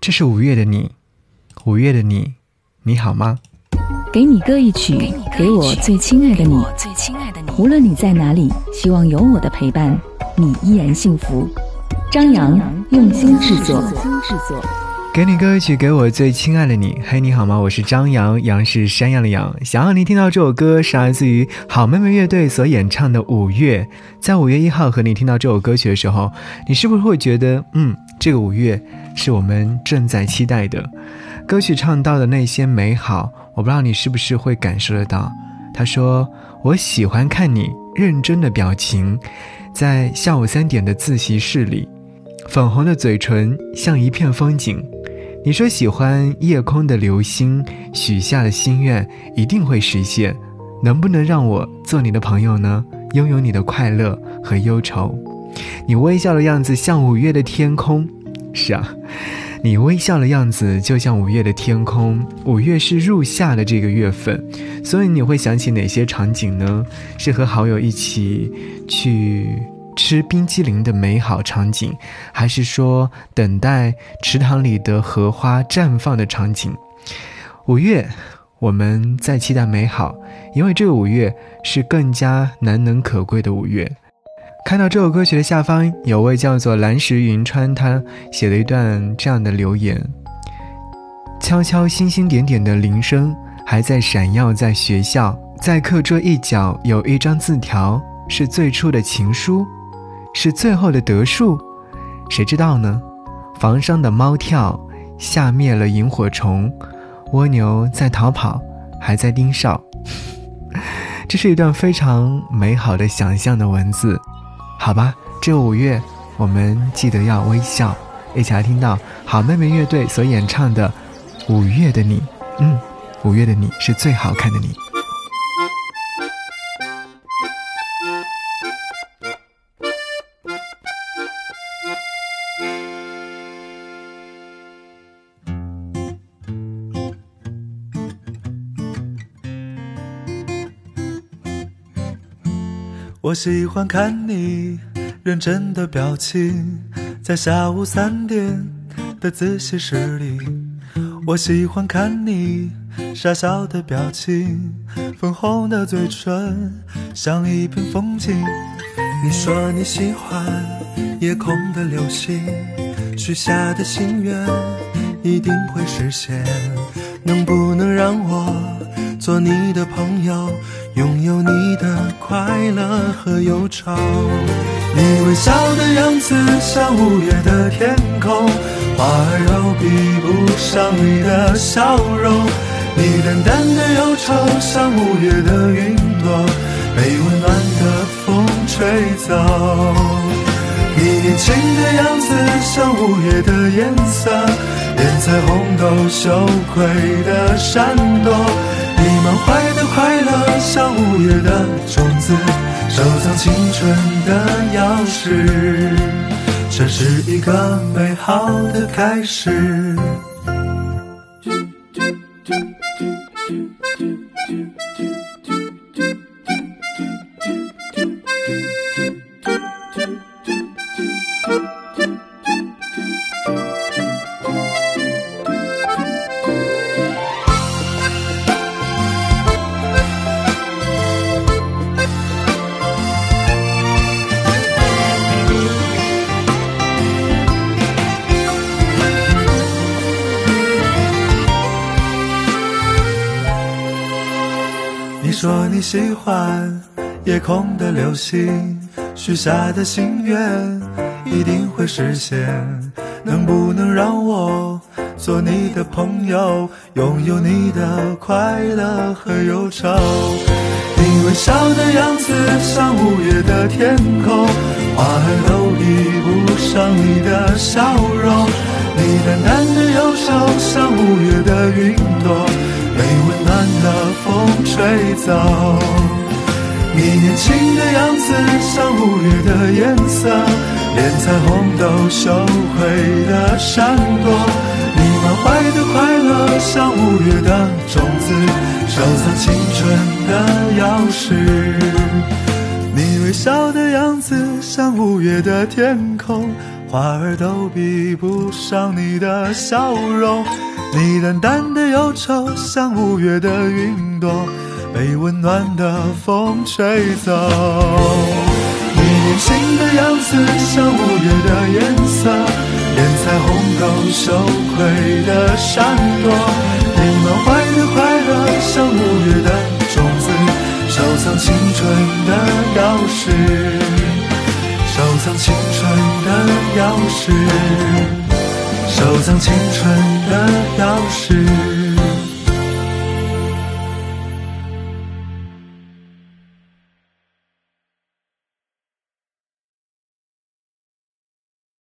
这是五月的你，五月的你，你好吗？给你歌一曲，给我最亲爱的你。无论你在哪里，希望有我的陪伴，你依然幸福。张扬用心制作。给你歌曲，给我最亲爱的你。嘿，你好吗？我是张扬，杨是山羊的羊。想要你听到这首歌，是来自于好妹妹乐队所演唱的《五月》。在五月一号和你听到这首歌曲的时候，你是不是会觉得，嗯，这个五月是我们正在期待的？歌曲唱到的那些美好，我不知道你是不是会感受得到。他说：“我喜欢看你认真的表情，在下午三点的自习室里，粉红的嘴唇像一片风景。你说喜欢夜空的流星，许下的心愿一定会实现。能不能让我做你的朋友呢？拥有你的快乐和忧愁。你微笑的样子像五月的天空。是啊。”你微笑的样子就像五月的天空，五月是入夏的这个月份，所以你会想起哪些场景呢？是和好友一起去吃冰激凌的美好场景，还是说等待池塘里的荷花绽放的场景？五月，我们在期待美好，因为这个五月是更加难能可贵的五月。看到这首歌曲的下方有位叫做蓝石云川，他写了一段这样的留言：悄悄星星点点的铃声还在闪耀，在学校，在课桌一角有一张字条，是最初的情书，是最后的得数，谁知道呢？房上的猫跳，吓灭了萤火虫，蜗牛在逃跑，还在盯梢。这是一段非常美好的想象的文字。好吧，这五月我们记得要微笑，一起来听到好妹妹乐队所演唱的《五月的你》。嗯，五月的你是最好看的你。我喜欢看你认真的表情，在下午三点的自习室里。我喜欢看你傻笑的表情，粉红的嘴唇像一片风景。你说你喜欢夜空的流星，许下的心愿一定会实现。能不能让我做你的朋友？拥有你的快乐和忧愁，你微笑的样子像五月的天空，花儿都比不上你的笑容。你淡淡的忧愁像五月的云朵，被温暖的风吹走。你年轻的样子像五月的颜色，连彩虹都羞愧的闪躲。满怀的快乐像五月的种子，收藏青春的钥匙，这是一个美好的开始。说你喜欢夜空的流星，许下的心愿一定会实现。能不能让我做你的朋友，拥有你的快乐和忧愁？你微笑的样子像五月的天空，花儿都比不上你的笑容。你淡淡的忧愁像五月的云朵。温暖的风吹走，你年轻的样子像五月的颜色，连彩虹都羞愧的闪躲。你满怀的快乐像五月的种子，收藏青春的钥匙。你微笑的样子像五月的天空，花儿都比不上你的笑容。你淡淡的忧愁，像五月的云朵，被温暖的风吹走。你年轻的样子，像五月的颜色，连彩虹都羞愧的闪躲。你满怀的快乐，像五月的种子，收藏青春的钥匙，收藏青春的钥匙。收藏青春的钥匙。